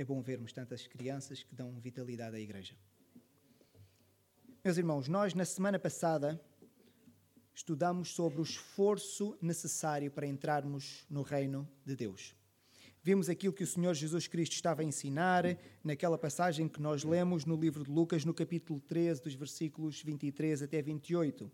É bom vermos tantas crianças que dão vitalidade à igreja. Meus irmãos, nós na semana passada estudamos sobre o esforço necessário para entrarmos no reino de Deus. Vimos aquilo que o Senhor Jesus Cristo estava a ensinar naquela passagem que nós lemos no livro de Lucas, no capítulo 13, dos versículos 23 até 28.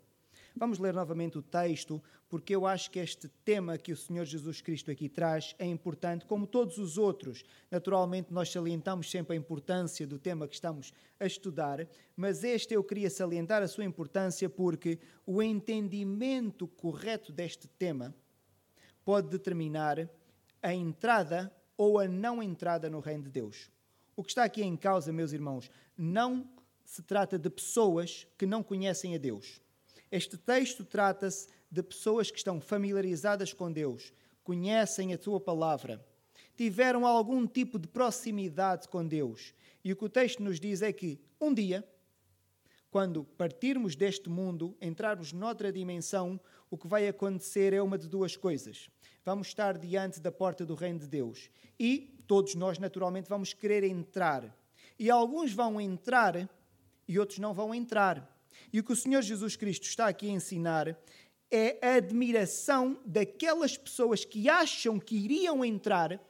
Vamos ler novamente o texto, porque eu acho que este tema que o Senhor Jesus Cristo aqui traz é importante, como todos os outros. Naturalmente, nós salientamos sempre a importância do tema que estamos a estudar, mas este eu queria salientar a sua importância porque o entendimento correto deste tema pode determinar a entrada ou a não entrada no reino de Deus. O que está aqui em causa, meus irmãos, não se trata de pessoas que não conhecem a Deus. Este texto trata-se de pessoas que estão familiarizadas com Deus, conhecem a Sua palavra, tiveram algum tipo de proximidade com Deus. E o que o texto nos diz é que um dia, quando partirmos deste mundo, entrarmos noutra dimensão, o que vai acontecer é uma de duas coisas. Vamos estar diante da porta do reino de Deus e todos nós, naturalmente, vamos querer entrar. E alguns vão entrar e outros não vão entrar. E o que o Senhor Jesus Cristo está aqui a ensinar é a admiração daquelas pessoas que acham que iriam entrar,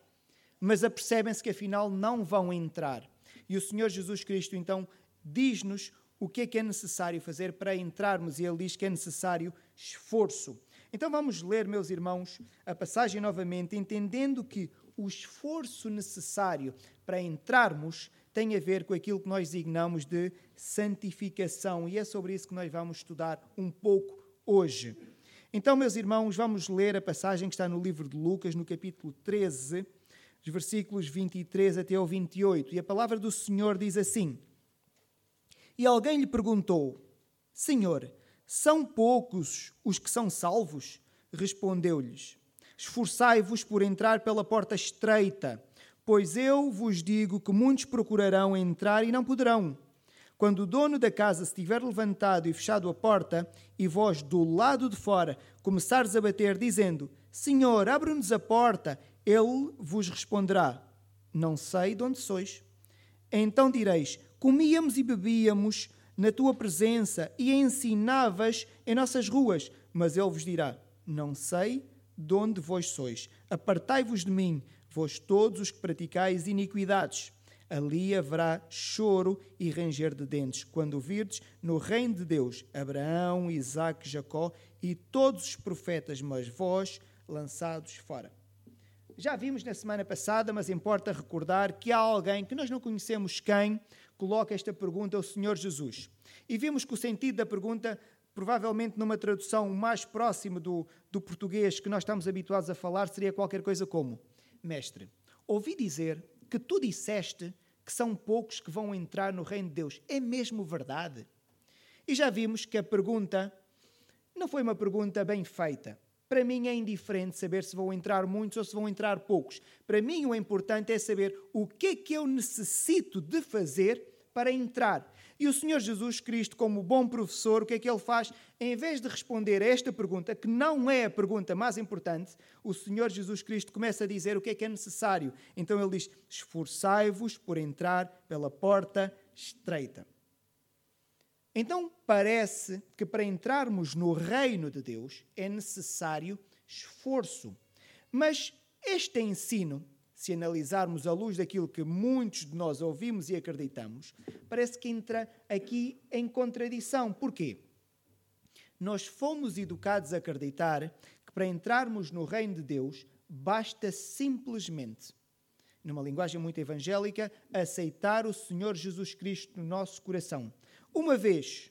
mas apercebem-se que afinal não vão entrar. E o Senhor Jesus Cristo então diz-nos o que é que é necessário fazer para entrarmos, e ele diz que é necessário esforço. Então vamos ler, meus irmãos, a passagem novamente, entendendo que o esforço necessário para entrarmos tem a ver com aquilo que nós designamos de santificação. E é sobre isso que nós vamos estudar um pouco hoje. Então, meus irmãos, vamos ler a passagem que está no livro de Lucas, no capítulo 13, os versículos 23 até ao 28. E a palavra do Senhor diz assim: E alguém lhe perguntou: Senhor, são poucos os que são salvos? Respondeu-lhes: Esforçai-vos por entrar pela porta estreita Pois eu vos digo que muitos procurarão entrar e não poderão. Quando o dono da casa se tiver levantado e fechado a porta, e vós do lado de fora começares a bater, dizendo: Senhor, abre-nos a porta, ele vos responderá: Não sei de onde sois. Então direis: Comíamos e bebíamos na tua presença e ensinavas em nossas ruas. Mas ele vos dirá: Não sei de onde vós sois. Apartai-vos de mim, vós todos os que praticais iniquidades. Ali haverá choro e ranger de dentes, quando virdes no reino de Deus Abraão, Isaque, Jacó e todos os profetas, mas vós lançados fora. Já vimos na semana passada, mas importa recordar que há alguém que nós não conhecemos quem coloca esta pergunta ao Senhor Jesus. E vimos que o sentido da pergunta, provavelmente numa tradução mais próxima do, do português que nós estamos habituados a falar, seria qualquer coisa como: Mestre, ouvi dizer que tu disseste que são poucos que vão entrar no reino de Deus. É mesmo verdade? E já vimos que a pergunta não foi uma pergunta bem feita. Para mim é indiferente saber se vão entrar muitos ou se vão entrar poucos. Para mim o importante é saber o que é que eu necessito de fazer para entrar. E o Senhor Jesus Cristo, como bom professor, o que é que ele faz? Em vez de responder a esta pergunta, que não é a pergunta mais importante, o Senhor Jesus Cristo começa a dizer o que é que é necessário. Então ele diz: Esforçai-vos por entrar pela porta estreita. Então parece que para entrarmos no reino de Deus é necessário esforço. Mas este ensino se analisarmos à luz daquilo que muitos de nós ouvimos e acreditamos, parece que entra aqui em contradição. Porquê? Nós fomos educados a acreditar que para entrarmos no reino de Deus basta simplesmente, numa linguagem muito evangélica, aceitar o Senhor Jesus Cristo no nosso coração. Uma vez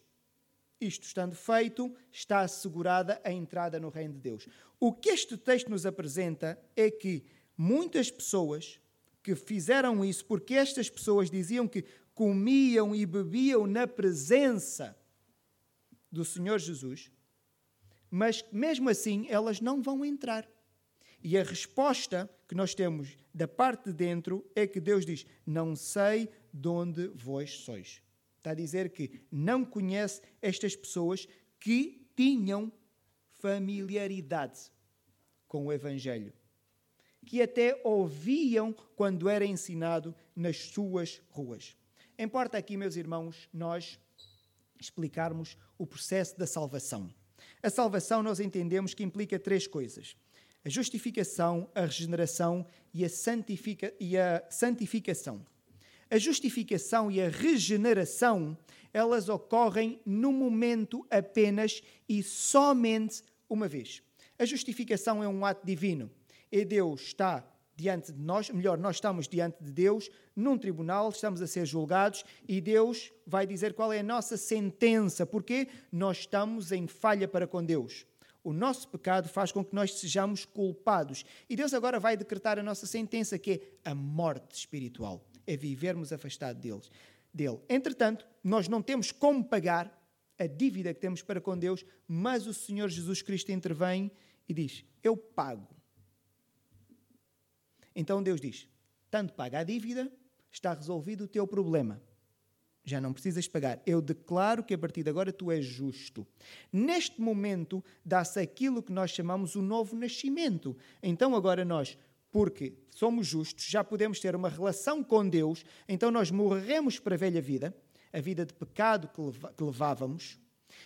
isto estando feito, está assegurada a entrada no reino de Deus. O que este texto nos apresenta é que muitas pessoas que fizeram isso porque estas pessoas diziam que comiam e bebiam na presença do Senhor Jesus, mas mesmo assim elas não vão entrar. E a resposta que nós temos da parte de dentro é que Deus diz: Não sei de onde vós sois. Está a dizer que não conhece estas pessoas que tinham familiaridade com o Evangelho. Que até ouviam quando era ensinado nas suas ruas. Importa aqui, meus irmãos, nós explicarmos o processo da salvação. A salvação nós entendemos que implica três coisas: a justificação, a regeneração e a, santifica e a santificação. A justificação e a regeneração, elas ocorrem no momento apenas e somente uma vez. A justificação é um ato divino. E Deus está diante de nós, melhor, nós estamos diante de Deus num tribunal, estamos a ser julgados e Deus vai dizer qual é a nossa sentença, porque nós estamos em falha para com Deus. O nosso pecado faz com que nós sejamos culpados. E Deus agora vai decretar a nossa sentença, que é a morte espiritual, é vivermos afastados deles, dele. Entretanto, nós não temos como pagar a dívida que temos para com Deus, mas o Senhor Jesus Cristo intervém e diz: Eu pago então Deus diz: tanto paga a dívida, está resolvido o teu problema. Já não precisas pagar. Eu declaro que a partir de agora tu és justo. Neste momento dá-se aquilo que nós chamamos o novo nascimento. Então agora nós, porque somos justos, já podemos ter uma relação com Deus, então nós morremos para a velha vida, a vida de pecado que levávamos,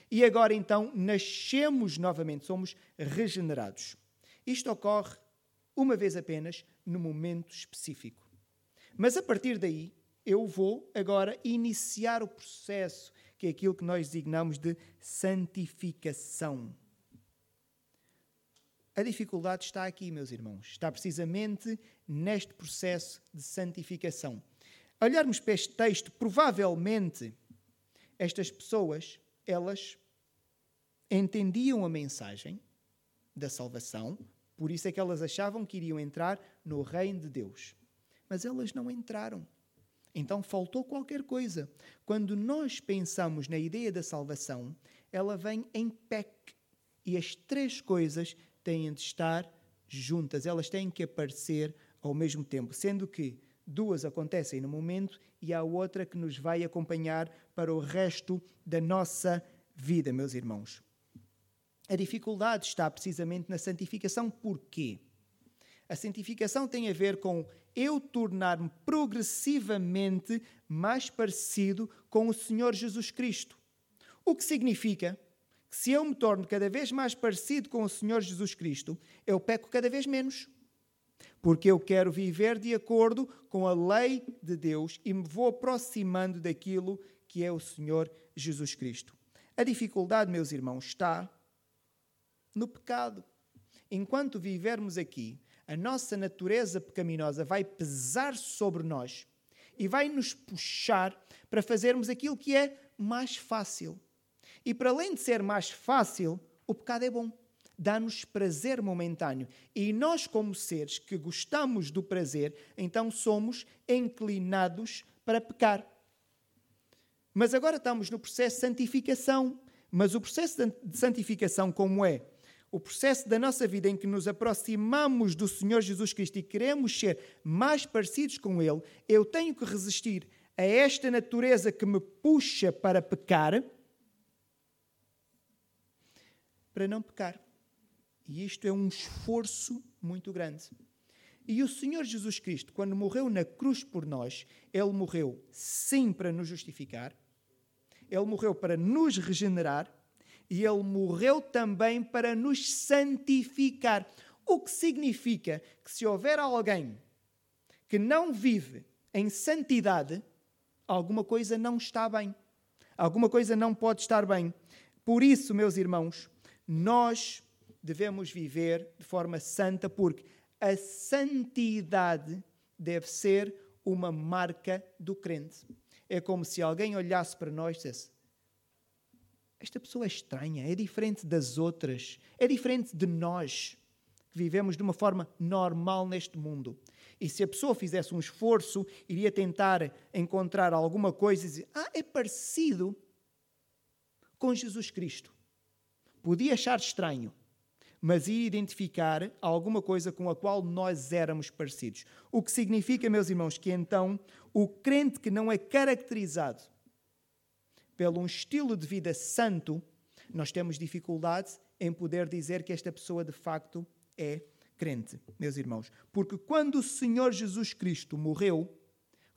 e agora então nascemos novamente, somos regenerados. Isto ocorre uma vez apenas, no momento específico. Mas a partir daí, eu vou agora iniciar o processo, que é aquilo que nós designamos de santificação. A dificuldade está aqui, meus irmãos. Está precisamente neste processo de santificação. Olharmos para este texto, provavelmente estas pessoas, elas entendiam a mensagem da salvação, por isso é que elas achavam que iriam entrar no reino de Deus. Mas elas não entraram. Então faltou qualquer coisa. Quando nós pensamos na ideia da salvação, ela vem em PEC. E as três coisas têm de estar juntas, elas têm que aparecer ao mesmo tempo, sendo que duas acontecem no momento e há outra que nos vai acompanhar para o resto da nossa vida, meus irmãos. A dificuldade está precisamente na santificação. Porquê? A santificação tem a ver com eu tornar-me progressivamente mais parecido com o Senhor Jesus Cristo. O que significa que se eu me torno cada vez mais parecido com o Senhor Jesus Cristo, eu peco cada vez menos. Porque eu quero viver de acordo com a lei de Deus e me vou aproximando daquilo que é o Senhor Jesus Cristo. A dificuldade, meus irmãos, está no pecado. Enquanto vivermos aqui, a nossa natureza pecaminosa vai pesar sobre nós e vai nos puxar para fazermos aquilo que é mais fácil. E para além de ser mais fácil, o pecado é bom. Dá-nos prazer momentâneo. E nós, como seres que gostamos do prazer, então somos inclinados para pecar. Mas agora estamos no processo de santificação. Mas o processo de santificação, como é? O processo da nossa vida em que nos aproximamos do Senhor Jesus Cristo e queremos ser mais parecidos com Ele, eu tenho que resistir a esta natureza que me puxa para pecar, para não pecar. E isto é um esforço muito grande. E o Senhor Jesus Cristo, quando morreu na cruz por nós, ele morreu sim para nos justificar, ele morreu para nos regenerar e ele morreu também para nos santificar. O que significa que se houver alguém que não vive em santidade, alguma coisa não está bem. Alguma coisa não pode estar bem. Por isso, meus irmãos, nós devemos viver de forma santa, porque a santidade deve ser uma marca do crente. É como se alguém olhasse para nós e dissesse: esta pessoa é estranha, é diferente das outras, é diferente de nós, que vivemos de uma forma normal neste mundo. E se a pessoa fizesse um esforço, iria tentar encontrar alguma coisa e dizer: Ah, é parecido com Jesus Cristo. Podia achar estranho, mas ia identificar alguma coisa com a qual nós éramos parecidos. O que significa, meus irmãos, que então o crente que não é caracterizado pelo um estilo de vida santo, nós temos dificuldade em poder dizer que esta pessoa de facto é crente, meus irmãos. Porque quando o Senhor Jesus Cristo morreu,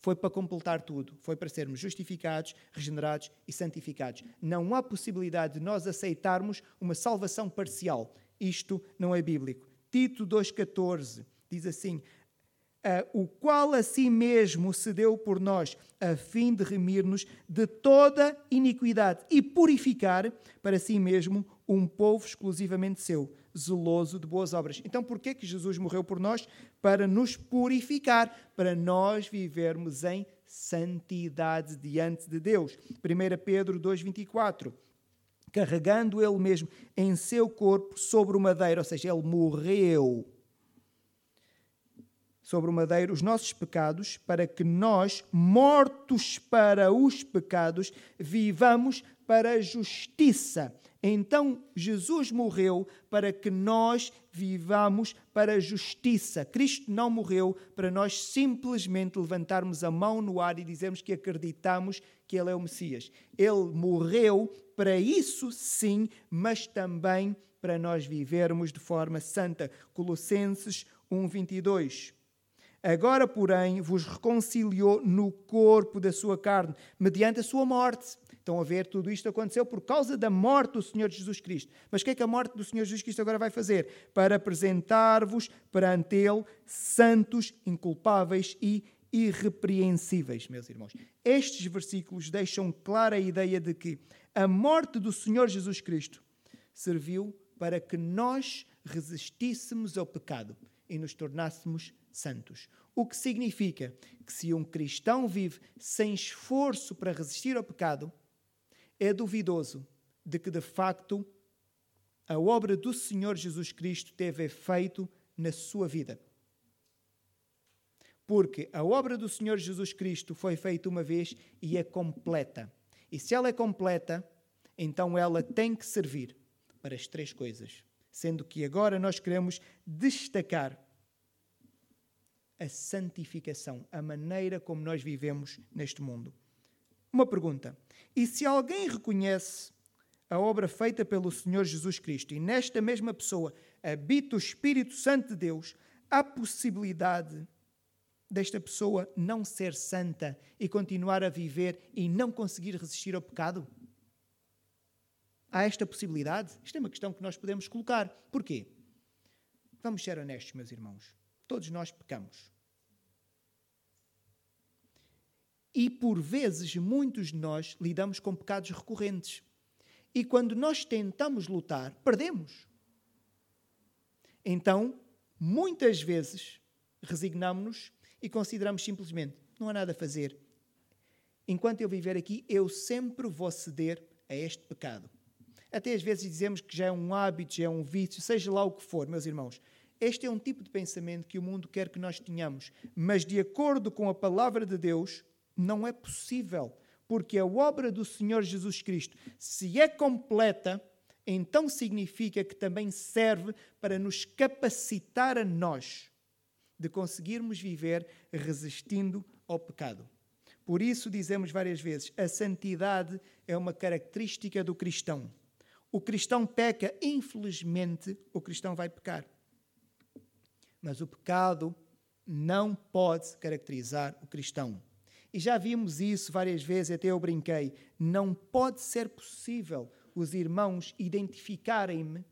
foi para completar tudo, foi para sermos justificados, regenerados e santificados. Não há possibilidade de nós aceitarmos uma salvação parcial. Isto não é bíblico. Tito 2,14 diz assim: o qual a si mesmo se deu por nós, a fim de remir-nos de toda iniquidade e purificar para si mesmo um povo exclusivamente seu, zeloso de boas obras. Então, por que que Jesus morreu por nós? Para nos purificar, para nós vivermos em santidade diante de Deus. 1 Pedro 2:24 carregando ele mesmo em seu corpo sobre o madeiro, ou seja, ele morreu sobre o madeiro os nossos pecados, para que nós, mortos para os pecados, vivamos para a justiça. Então Jesus morreu para que nós vivamos para a justiça. Cristo não morreu para nós simplesmente levantarmos a mão no ar e dizermos que acreditamos que Ele é o Messias. Ele morreu para isso, sim, mas também para nós vivermos de forma santa. Colossenses 1, 22. Agora, porém, vos reconciliou no corpo da sua carne, mediante a sua morte. Estão a ver, tudo isto aconteceu por causa da morte do Senhor Jesus Cristo. Mas o que é que a morte do Senhor Jesus Cristo agora vai fazer? Para apresentar-vos perante Ele santos, inculpáveis e irrepreensíveis, meus irmãos. Estes versículos deixam clara a ideia de que a morte do Senhor Jesus Cristo serviu para que nós resistíssemos ao pecado e nos tornássemos santos. O que significa que se um cristão vive sem esforço para resistir ao pecado, é duvidoso de que de facto a obra do Senhor Jesus Cristo teve efeito na sua vida. Porque a obra do Senhor Jesus Cristo foi feita uma vez e é completa. E se ela é completa, então ela tem que servir para as três coisas. Sendo que agora nós queremos destacar a santificação, a maneira como nós vivemos neste mundo. Uma pergunta: e se alguém reconhece a obra feita pelo Senhor Jesus Cristo e nesta mesma pessoa habita o Espírito Santo de Deus, há possibilidade desta pessoa não ser santa e continuar a viver e não conseguir resistir ao pecado? Há esta possibilidade? Isto é uma questão que nós podemos colocar. Porquê? Vamos ser honestos, meus irmãos. Todos nós pecamos. E por vezes, muitos de nós lidamos com pecados recorrentes. E quando nós tentamos lutar, perdemos. Então, muitas vezes, resignamos-nos e consideramos simplesmente: não há nada a fazer. Enquanto eu viver aqui, eu sempre vou ceder a este pecado. Até às vezes dizemos que já é um hábito, já é um vício, seja lá o que for, meus irmãos. Este é um tipo de pensamento que o mundo quer que nós tenhamos, mas de acordo com a palavra de Deus, não é possível, porque a obra do Senhor Jesus Cristo, se é completa, então significa que também serve para nos capacitar a nós de conseguirmos viver resistindo ao pecado. Por isso dizemos várias vezes, a santidade é uma característica do cristão. O cristão peca, infelizmente, o cristão vai pecar. Mas o pecado não pode caracterizar o cristão. E já vimos isso várias vezes, até eu brinquei. Não pode ser possível os irmãos identificarem-me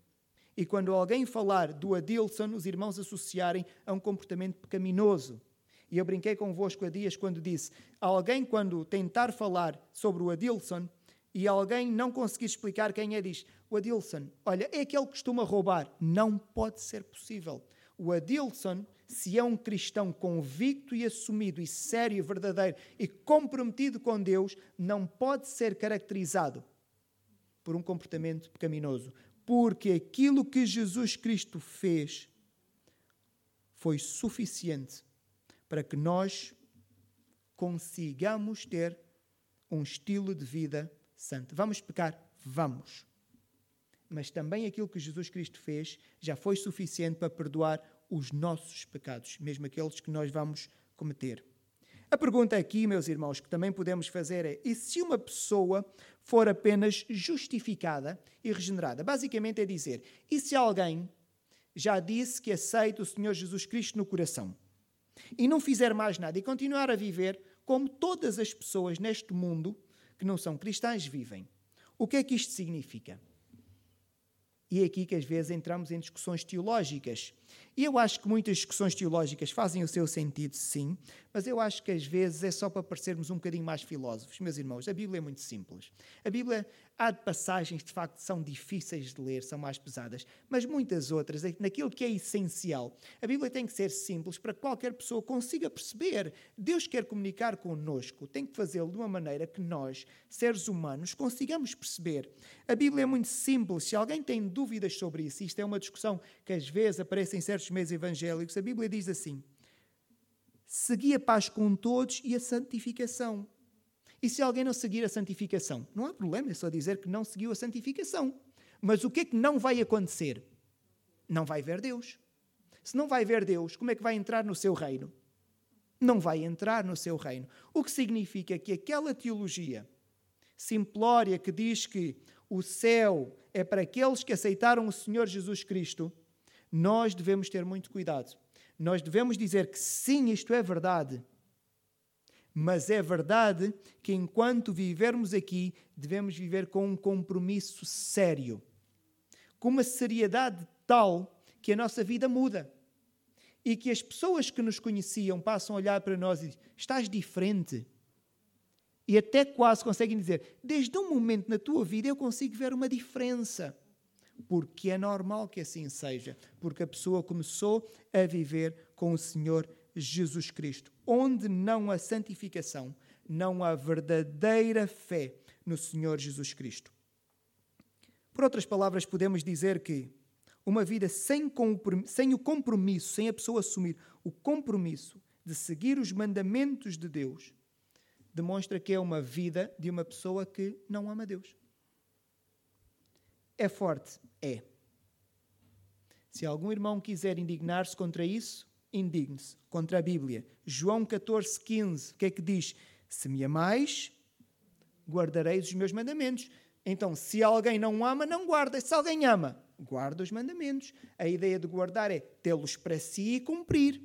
e quando alguém falar do Adilson, os irmãos associarem a um comportamento pecaminoso. E eu brinquei convosco há dias quando disse: alguém, quando tentar falar sobre o Adilson e alguém não conseguir explicar quem é, diz: O Adilson, olha, é aquele que costuma roubar. Não pode ser possível. O Adilson se é um cristão convicto e assumido, e sério, verdadeiro e comprometido com Deus, não pode ser caracterizado por um comportamento pecaminoso. Porque aquilo que Jesus Cristo fez foi suficiente para que nós consigamos ter um estilo de vida santo. Vamos pecar? Vamos. Mas também aquilo que Jesus Cristo fez já foi suficiente para perdoar os nossos pecados, mesmo aqueles que nós vamos cometer. A pergunta aqui, meus irmãos, que também podemos fazer é: e se uma pessoa for apenas justificada e regenerada? Basicamente é dizer: e se alguém já disse que aceita o Senhor Jesus Cristo no coração e não fizer mais nada e continuar a viver como todas as pessoas neste mundo que não são cristãs vivem, o que é que isto significa? E é aqui que às vezes entramos em discussões teológicas. E eu acho que muitas discussões teológicas fazem o seu sentido, sim, mas eu acho que às vezes é só para parecermos um bocadinho mais filósofos. Meus irmãos, a Bíblia é muito simples. A Bíblia há passagens de facto são difíceis de ler, são mais pesadas, mas muitas outras, naquilo que é essencial. A Bíblia tem que ser simples para que qualquer pessoa consiga perceber. Deus quer comunicar connosco, tem que fazê-lo de uma maneira que nós, seres humanos, consigamos perceber. A Bíblia é muito simples. Se alguém tem dúvidas sobre isso, isto é uma discussão que às vezes aparece em certos meios evangélicos, a Bíblia diz assim: segui a paz com todos e a santificação. E se alguém não seguir a santificação? Não há problema, é só dizer que não seguiu a santificação. Mas o que é que não vai acontecer? Não vai ver Deus. Se não vai ver Deus, como é que vai entrar no seu reino? Não vai entrar no seu reino. O que significa que aquela teologia simplória que diz que o céu é para aqueles que aceitaram o Senhor Jesus Cristo, nós devemos ter muito cuidado. Nós devemos dizer que sim, isto é verdade, mas é verdade que enquanto vivermos aqui, devemos viver com um compromisso sério, com uma seriedade tal que a nossa vida muda. E que as pessoas que nos conheciam passam a olhar para nós e dizem: estás diferente. E até quase conseguem dizer: desde um momento na tua vida eu consigo ver uma diferença. Porque é normal que assim seja, porque a pessoa começou a viver com o Senhor Jesus Cristo. Onde não há santificação, não há verdadeira fé no Senhor Jesus Cristo. Por outras palavras, podemos dizer que uma vida sem, sem o compromisso, sem a pessoa assumir o compromisso de seguir os mandamentos de Deus, demonstra que é uma vida de uma pessoa que não ama Deus. É forte? É. Se algum irmão quiser indignar-se contra isso, indigne-se contra a Bíblia. João 14, 15, o que é que diz? Se me amais, guardareis os meus mandamentos. Então, se alguém não ama, não guarda. Se alguém ama, guarda os mandamentos. A ideia de guardar é tê-los para si e cumprir.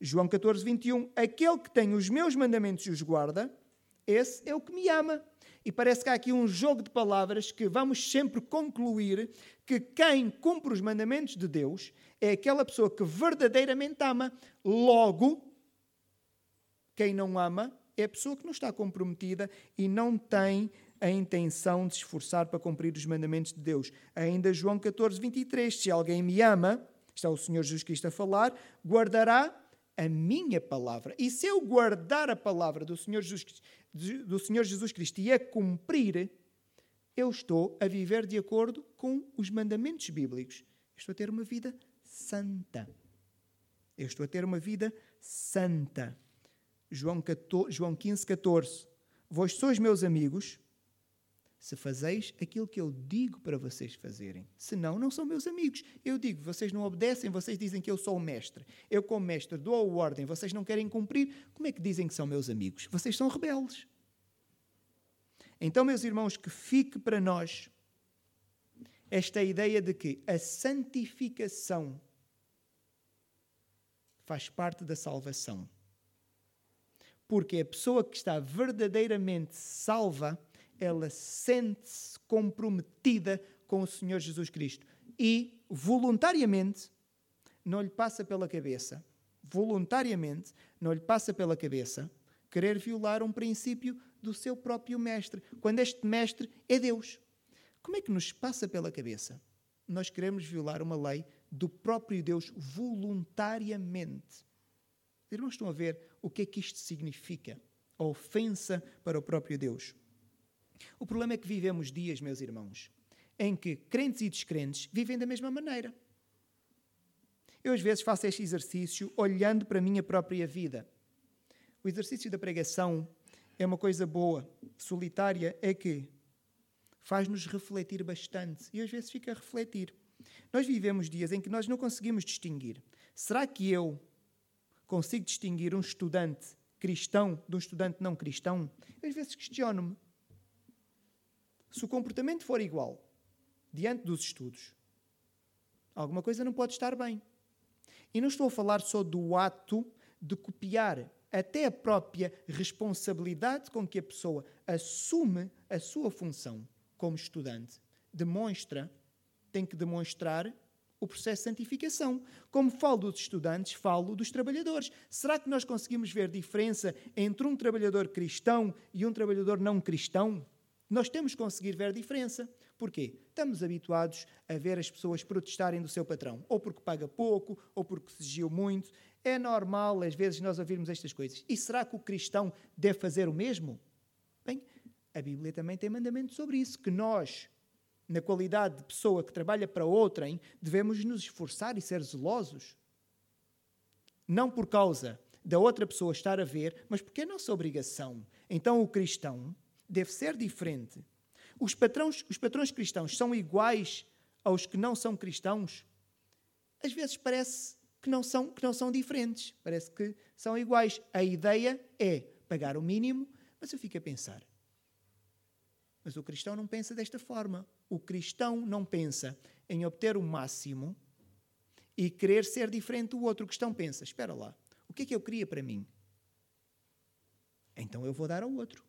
João 14, 21. Aquele que tem os meus mandamentos e os guarda, esse é o que me ama. E parece que há aqui um jogo de palavras que vamos sempre concluir que quem cumpre os mandamentos de Deus é aquela pessoa que verdadeiramente ama. Logo, quem não ama é a pessoa que não está comprometida e não tem a intenção de se esforçar para cumprir os mandamentos de Deus. Ainda João 14, 23. Se alguém me ama, está o Senhor Jesus Cristo a falar, guardará a minha palavra. E se eu guardar a palavra do Senhor Jesus, do Senhor Jesus Cristo e a cumprir, eu estou a viver de acordo com os mandamentos bíblicos. estou a ter uma vida santa. Eu estou a ter uma vida santa. João, 14, João 15, 14. Vós sois meus amigos se fazeis aquilo que eu digo para vocês fazerem. Senão, não são meus amigos. Eu digo, vocês não obedecem, vocês dizem que eu sou o mestre. Eu, como mestre, dou a ordem, vocês não querem cumprir. Como é que dizem que são meus amigos? Vocês são rebeldes. Então, meus irmãos, que fique para nós esta ideia de que a santificação faz parte da salvação. Porque a pessoa que está verdadeiramente salva, ela sente-se comprometida com o Senhor Jesus Cristo e voluntariamente não lhe passa pela cabeça, voluntariamente não lhe passa pela cabeça querer violar um princípio do seu próprio mestre, quando este mestre é Deus. Como é que nos passa pela cabeça? Nós queremos violar uma lei do próprio Deus voluntariamente. Os irmãos estão a ver o que é que isto significa? A ofensa para o próprio Deus. O problema é que vivemos dias, meus irmãos, em que crentes e descrentes vivem da mesma maneira. Eu às vezes faço este exercício olhando para a minha própria vida. O exercício da pregação é uma coisa boa, solitária, é que faz-nos refletir bastante. E às vezes fica a refletir. Nós vivemos dias em que nós não conseguimos distinguir. Será que eu consigo distinguir um estudante cristão de um estudante não cristão? Às vezes questiono-me. Se o comportamento for igual diante dos estudos, alguma coisa não pode estar bem. E não estou a falar só do ato de copiar, até a própria responsabilidade com que a pessoa assume a sua função como estudante demonstra, tem que demonstrar o processo de santificação. Como falo dos estudantes, falo dos trabalhadores. Será que nós conseguimos ver diferença entre um trabalhador cristão e um trabalhador não cristão? Nós temos que conseguir ver a diferença. Porquê? Estamos habituados a ver as pessoas protestarem do seu patrão, ou porque paga pouco, ou porque exigiu muito. É normal, às vezes, nós ouvirmos estas coisas. E será que o cristão deve fazer o mesmo? Bem, a Bíblia também tem mandamento sobre isso, que nós, na qualidade de pessoa que trabalha para outrem, devemos nos esforçar e ser zelosos. Não por causa da outra pessoa estar a ver, mas porque é nossa obrigação. Então o cristão deve ser diferente. Os patrões, os patrões cristãos são iguais aos que não são cristãos? Às vezes parece que não são, que não são diferentes, parece que são iguais. A ideia é pagar o mínimo, mas eu fico a pensar. Mas o cristão não pensa desta forma. O cristão não pensa em obter o máximo e querer ser diferente do outro. O cristão pensa: espera lá, o que é que eu queria para mim? Então eu vou dar ao outro.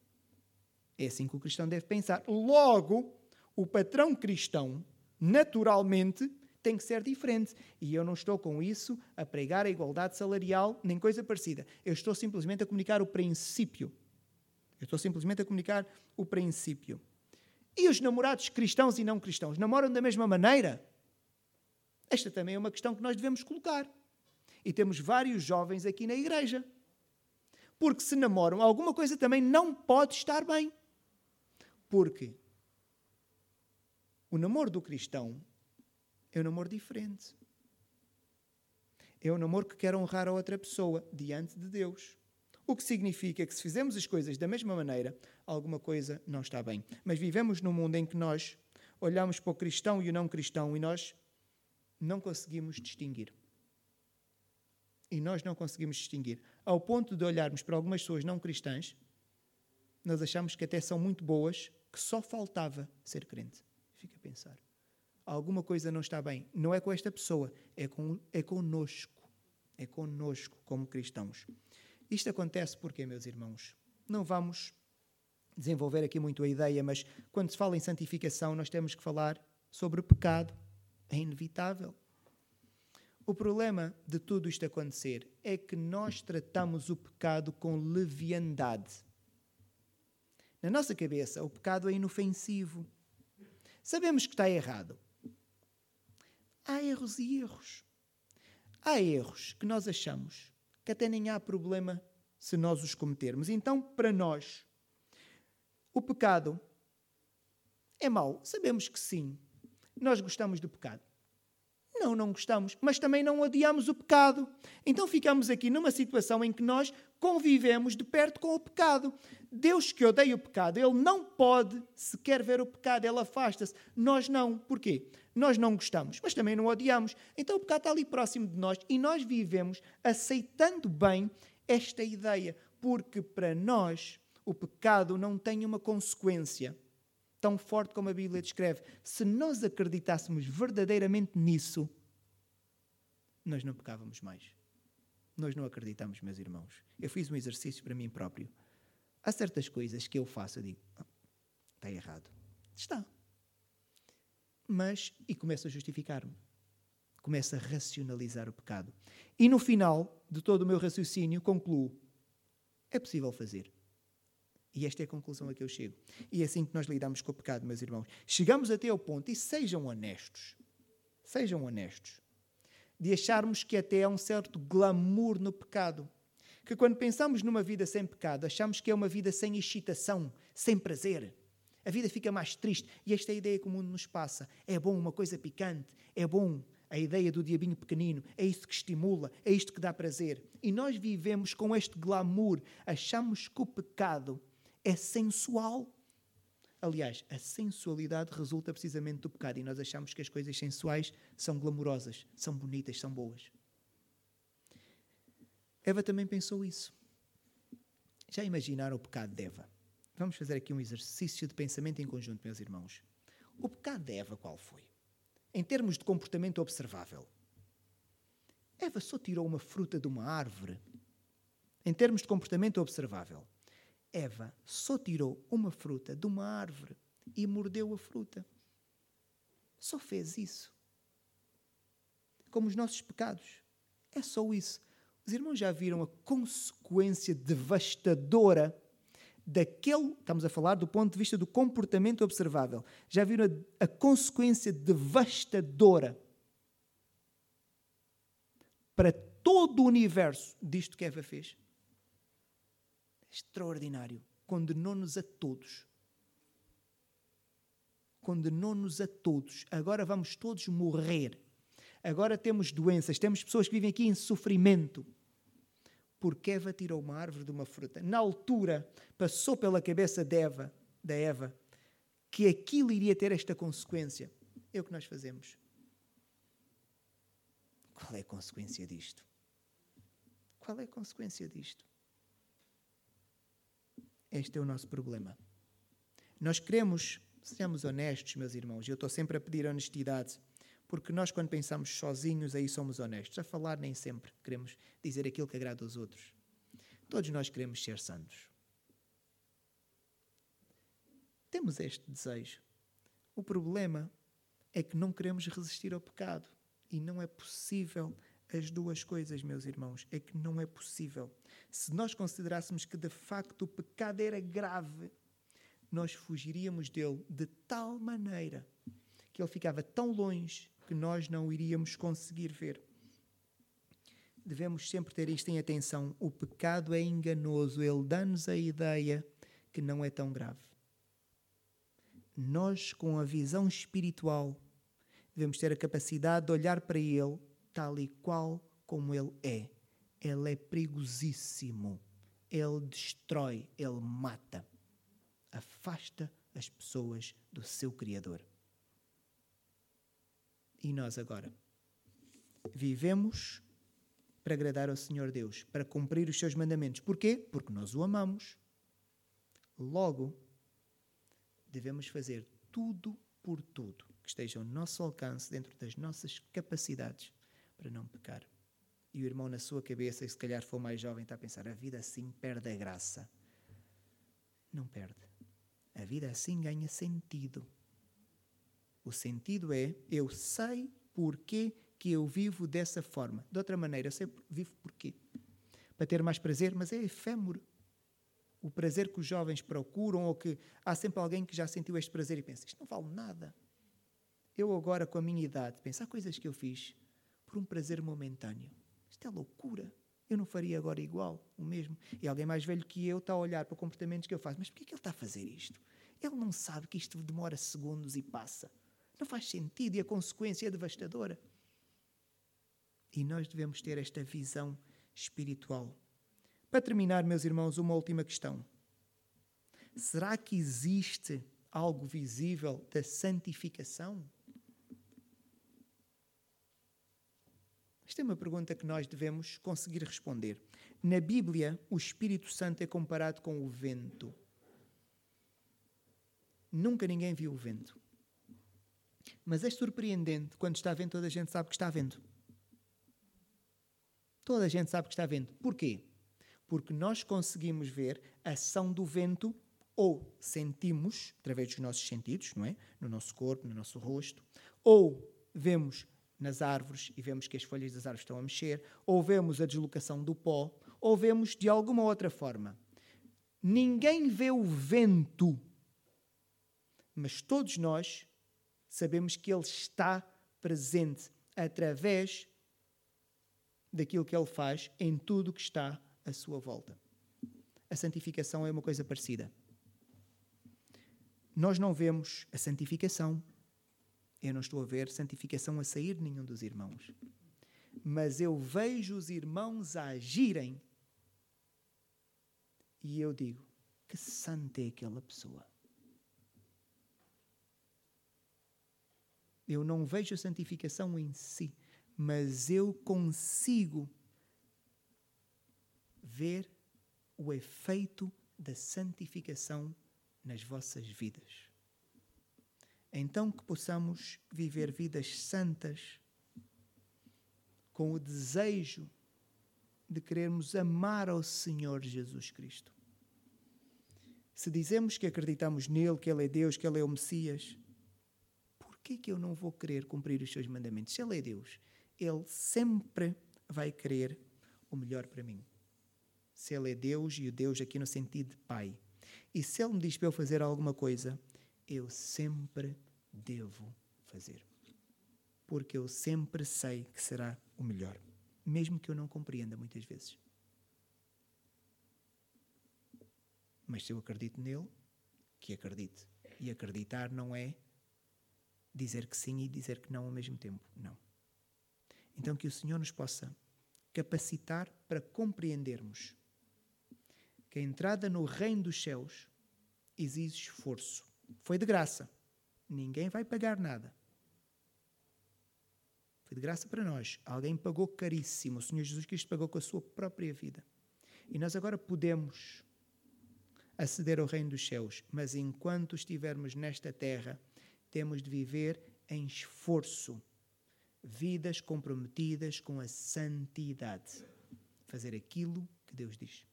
É assim que o cristão deve pensar. Logo, o patrão cristão, naturalmente, tem que ser diferente. E eu não estou com isso a pregar a igualdade salarial, nem coisa parecida. Eu estou simplesmente a comunicar o princípio. Eu estou simplesmente a comunicar o princípio. E os namorados cristãos e não cristãos namoram da mesma maneira? Esta também é uma questão que nós devemos colocar. E temos vários jovens aqui na igreja. Porque se namoram, alguma coisa também não pode estar bem. Porque o namoro do cristão é um namoro diferente. É um namoro que quer honrar a outra pessoa diante de Deus. O que significa que se fizermos as coisas da mesma maneira, alguma coisa não está bem. Mas vivemos num mundo em que nós olhamos para o cristão e o não cristão e nós não conseguimos distinguir. E nós não conseguimos distinguir. Ao ponto de olharmos para algumas pessoas não cristãs, nós achamos que até são muito boas que só faltava ser crente. Fica a pensar. Alguma coisa não está bem. Não é com esta pessoa, é, com, é conosco. É conosco como cristãos. Isto acontece porque, meus irmãos, não vamos desenvolver aqui muito a ideia, mas quando se fala em santificação, nós temos que falar sobre o pecado. É inevitável. O problema de tudo isto acontecer é que nós tratamos o pecado com leviandade. Na nossa cabeça, o pecado é inofensivo. Sabemos que está errado. Há erros e erros. Há erros que nós achamos que até nem há problema se nós os cometermos. Então, para nós, o pecado é mau. Sabemos que sim. Nós gostamos do pecado. Não, não gostamos, mas também não odiamos o pecado. Então ficamos aqui numa situação em que nós convivemos de perto com o pecado. Deus que odeia o pecado, ele não pode sequer ver o pecado, ele afasta-se. Nós não. Porquê? Nós não gostamos, mas também não odiamos. Então o pecado está ali próximo de nós e nós vivemos aceitando bem esta ideia, porque para nós o pecado não tem uma consequência tão forte como a Bíblia descreve. Se nós acreditássemos verdadeiramente nisso, nós não pecávamos mais. Nós não acreditamos, meus irmãos. Eu fiz um exercício para mim próprio. Há certas coisas que eu faço, eu digo, oh, está errado. Está. Mas, e começo a justificar-me. Começo a racionalizar o pecado. E no final de todo o meu raciocínio, concluo: é possível fazer. E esta é a conclusão a que eu chego. E é assim que nós lidamos com o pecado, meus irmãos. Chegamos até ao ponto, e sejam honestos, sejam honestos, de acharmos que até há um certo glamour no pecado. Que quando pensamos numa vida sem pecado, achamos que é uma vida sem excitação, sem prazer. A vida fica mais triste. E esta é a ideia que o mundo nos passa. É bom uma coisa picante, é bom a ideia do diabinho pequenino, é isto que estimula, é isto que dá prazer. E nós vivemos com este glamour, achamos que o pecado é sensual. Aliás, a sensualidade resulta precisamente do pecado e nós achamos que as coisas sensuais são glamourosas, são bonitas, são boas. Eva também pensou isso. Já imaginaram o pecado de Eva? Vamos fazer aqui um exercício de pensamento em conjunto, meus irmãos. O pecado de Eva qual foi? em termos de comportamento observável. Eva só tirou uma fruta de uma árvore. Em termos de comportamento observável, Eva só tirou uma fruta de uma árvore e mordeu a fruta. Só fez isso. Como os nossos pecados. É só isso. Os irmãos já viram a consequência devastadora daquele. Estamos a falar do ponto de vista do comportamento observável. Já viram a, a consequência devastadora para todo o universo disto que Eva fez? Extraordinário. Condenou-nos a todos. Condenou-nos a todos. Agora vamos todos morrer. Agora temos doenças, temos pessoas que vivem aqui em sofrimento. Porque Eva tirou uma árvore de uma fruta. Na altura, passou pela cabeça de Eva, da Eva que aquilo iria ter esta consequência. É o que nós fazemos. Qual é a consequência disto? Qual é a consequência disto? Este é o nosso problema. Nós queremos, sejamos honestos, meus irmãos, eu estou sempre a pedir honestidade porque nós, quando pensamos sozinhos, aí somos honestos. A falar, nem sempre queremos dizer aquilo que agrada aos outros. Todos nós queremos ser santos. Temos este desejo. O problema é que não queremos resistir ao pecado. E não é possível as duas coisas, meus irmãos. É que não é possível. Se nós considerássemos que de facto o pecado era grave, nós fugiríamos dele de tal maneira que ele ficava tão longe que nós não iríamos conseguir ver. Devemos sempre ter isto em atenção. O pecado é enganoso, ele dá-nos a ideia que não é tão grave. Nós, com a visão espiritual, devemos ter a capacidade de olhar para ele tal e qual como ele é. Ele é perigosíssimo. Ele destrói, ele mata. Afasta as pessoas do seu Criador. E nós agora? Vivemos para agradar ao Senhor Deus, para cumprir os seus mandamentos. Porquê? Porque nós o amamos. Logo, devemos fazer tudo por tudo que esteja ao nosso alcance, dentro das nossas capacidades, para não pecar. E o irmão, na sua cabeça, e se calhar for mais jovem, está a pensar: a vida assim perde a graça. Não perde. A vida assim ganha sentido. O sentido é eu sei porquê que eu vivo dessa forma. De outra maneira, eu sei vivo porquê. Para ter mais prazer, mas é efêmero. O prazer que os jovens procuram, ou que há sempre alguém que já sentiu este prazer e pensa: isto não vale nada. Eu, agora, com a minha idade, penso: há coisas que eu fiz por um prazer momentâneo. Isto é loucura. Eu não faria agora igual, o mesmo. E alguém mais velho que eu está a olhar para comportamentos que eu faço. Mas porquê que ele está a fazer isto? Ele não sabe que isto demora segundos e passa. Não faz sentido e a consequência é devastadora. E nós devemos ter esta visão espiritual. Para terminar, meus irmãos, uma última questão. Será que existe algo visível da santificação? Esta é uma pergunta que nós devemos conseguir responder. Na Bíblia, o Espírito Santo é comparado com o vento. Nunca ninguém viu o vento. Mas é surpreendente quando está vendo, toda a gente sabe que está vendo. Toda a gente sabe que está vendo. Porquê? Porque nós conseguimos ver a ação do vento ou sentimos através dos nossos sentidos, não é? No nosso corpo, no nosso rosto, ou vemos nas árvores e vemos que as folhas das árvores estão a mexer, ou vemos a deslocação do pó, ou vemos de alguma outra forma. Ninguém vê o vento, mas todos nós sabemos que Ele está presente através daquilo que Ele faz em tudo que está à sua volta. A santificação é uma coisa parecida. Nós não vemos a santificação. Eu não estou a ver santificação a sair de nenhum dos irmãos. Mas eu vejo os irmãos agirem e eu digo: que santa é aquela pessoa. Eu não vejo a santificação em si, mas eu consigo ver o efeito da santificação nas vossas vidas. Então que possamos viver vidas santas com o desejo de querermos amar ao Senhor Jesus Cristo. Se dizemos que acreditamos nele, que ele é Deus, que ele é o Messias, por que que eu não vou querer cumprir os seus mandamentos? Se ele é Deus, ele sempre vai querer o melhor para mim. Se ele é Deus e o Deus aqui no sentido de Pai. E se ele me diz para eu fazer alguma coisa, eu sempre devo fazer. Porque eu sempre sei que será o melhor, mesmo que eu não compreenda muitas vezes. Mas se eu acredito nele, que acredite. E acreditar não é dizer que sim e dizer que não ao mesmo tempo. Não. Então que o Senhor nos possa capacitar para compreendermos que a entrada no reino dos céus exige esforço. Foi de graça. Ninguém vai pagar nada. Foi de graça para nós. Alguém pagou caríssimo. O Senhor Jesus Cristo pagou com a sua própria vida. E nós agora podemos aceder ao reino dos céus, mas enquanto estivermos nesta terra, temos de viver em esforço, vidas comprometidas com a santidade, fazer aquilo que Deus diz.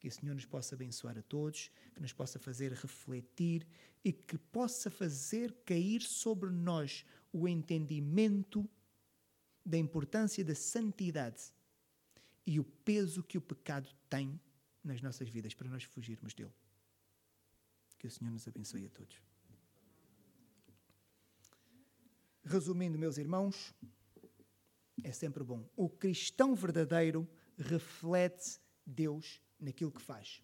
Que o Senhor nos possa abençoar a todos, que nos possa fazer refletir e que possa fazer cair sobre nós o entendimento da importância da santidade e o peso que o pecado tem nas nossas vidas para nós fugirmos dele. Que o Senhor nos abençoe a todos. Resumindo, meus irmãos, é sempre bom. O cristão verdadeiro reflete Deus naquilo que faz.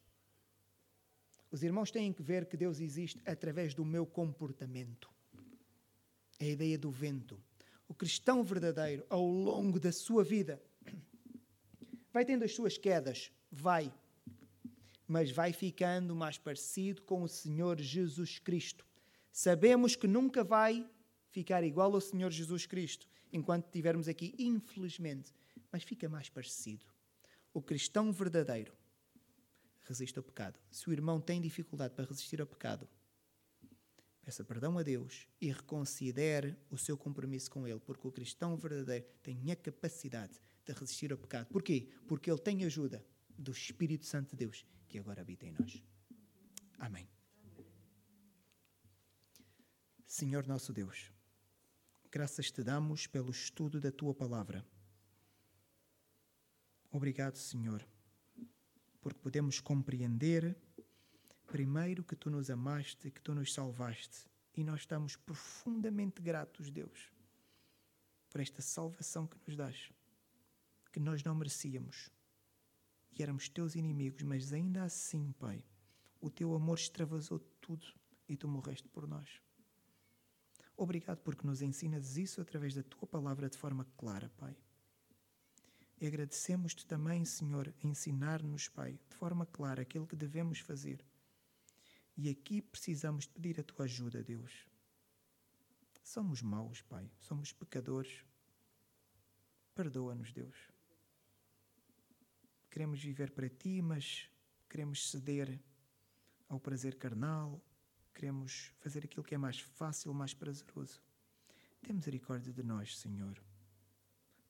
Os irmãos têm que ver que Deus existe através do meu comportamento. É a ideia do vento. O cristão verdadeiro, ao longo da sua vida, vai tendo as suas quedas, vai, mas vai ficando mais parecido com o Senhor Jesus Cristo. Sabemos que nunca vai ficar igual ao Senhor Jesus Cristo enquanto estivermos aqui, infelizmente, mas fica mais parecido. O cristão verdadeiro resiste ao pecado. Se o irmão tem dificuldade para resistir ao pecado, peça perdão a Deus e reconsidere o seu compromisso com Ele, porque o cristão verdadeiro tem a capacidade de resistir ao pecado. Porquê? Porque ele tem ajuda do Espírito Santo de Deus que agora habita em nós. Amém. Senhor nosso Deus, graças te damos pelo estudo da tua palavra. Obrigado, Senhor porque podemos compreender, primeiro, que tu nos amaste, que tu nos salvaste. E nós estamos profundamente gratos, Deus, por esta salvação que nos dás, que nós não merecíamos. E éramos teus inimigos, mas ainda assim, Pai, o teu amor extravasou tudo e tu morreste por nós. Obrigado porque nos ensinas isso através da tua palavra de forma clara, Pai. E agradecemos-te também, Senhor, ensinar-nos, Pai, de forma clara aquilo que devemos fazer. E aqui precisamos pedir a tua ajuda, Deus. Somos maus, Pai, somos pecadores. Perdoa-nos, Deus. Queremos viver para ti, mas queremos ceder ao prazer carnal, queremos fazer aquilo que é mais fácil, mais prazeroso. Tem misericórdia de nós, Senhor.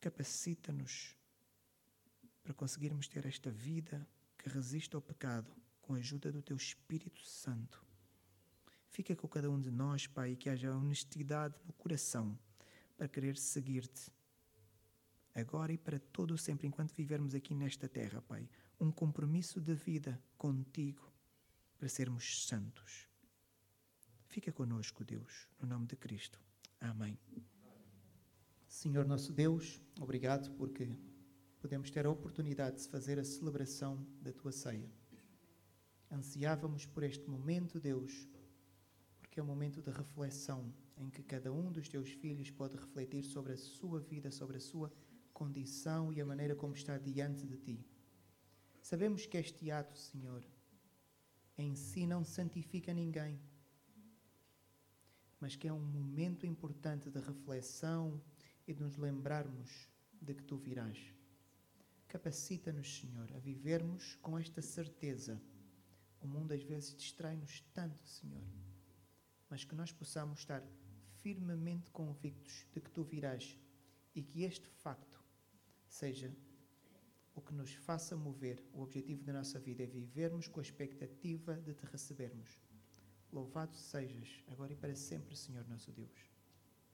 Capacita-nos para conseguirmos ter esta vida que resiste ao pecado com a ajuda do Teu Espírito Santo. Fica com cada um de nós, Pai, que haja honestidade no coração para querer seguir-te. Agora e para todo o sempre, enquanto vivermos aqui nesta terra, Pai, um compromisso de vida contigo para sermos santos. Fica conosco, Deus, no nome de Cristo. Amém. Senhor nosso Deus, obrigado porque podemos ter a oportunidade de fazer a celebração da tua ceia. Ansiávamos por este momento, Deus, porque é um momento de reflexão em que cada um dos teus filhos pode refletir sobre a sua vida, sobre a sua condição e a maneira como está diante de ti. Sabemos que este ato, Senhor, em si não santifica ninguém, mas que é um momento importante de reflexão e de nos lembrarmos de que tu virás. Capacita-nos, Senhor, a vivermos com esta certeza. O mundo às vezes distrai-nos tanto, Senhor. mas que nós possamos estar firmemente convictos de que tu virás e que este facto seja o que nos faça mover. O objetivo da nossa vida é vivermos com a expectativa de te recebermos. Louvado sejas, agora e para sempre, Senhor nosso Deus.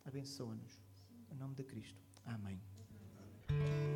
Abençoa-nos. Em nome de Cristo. Amém. Salva-me,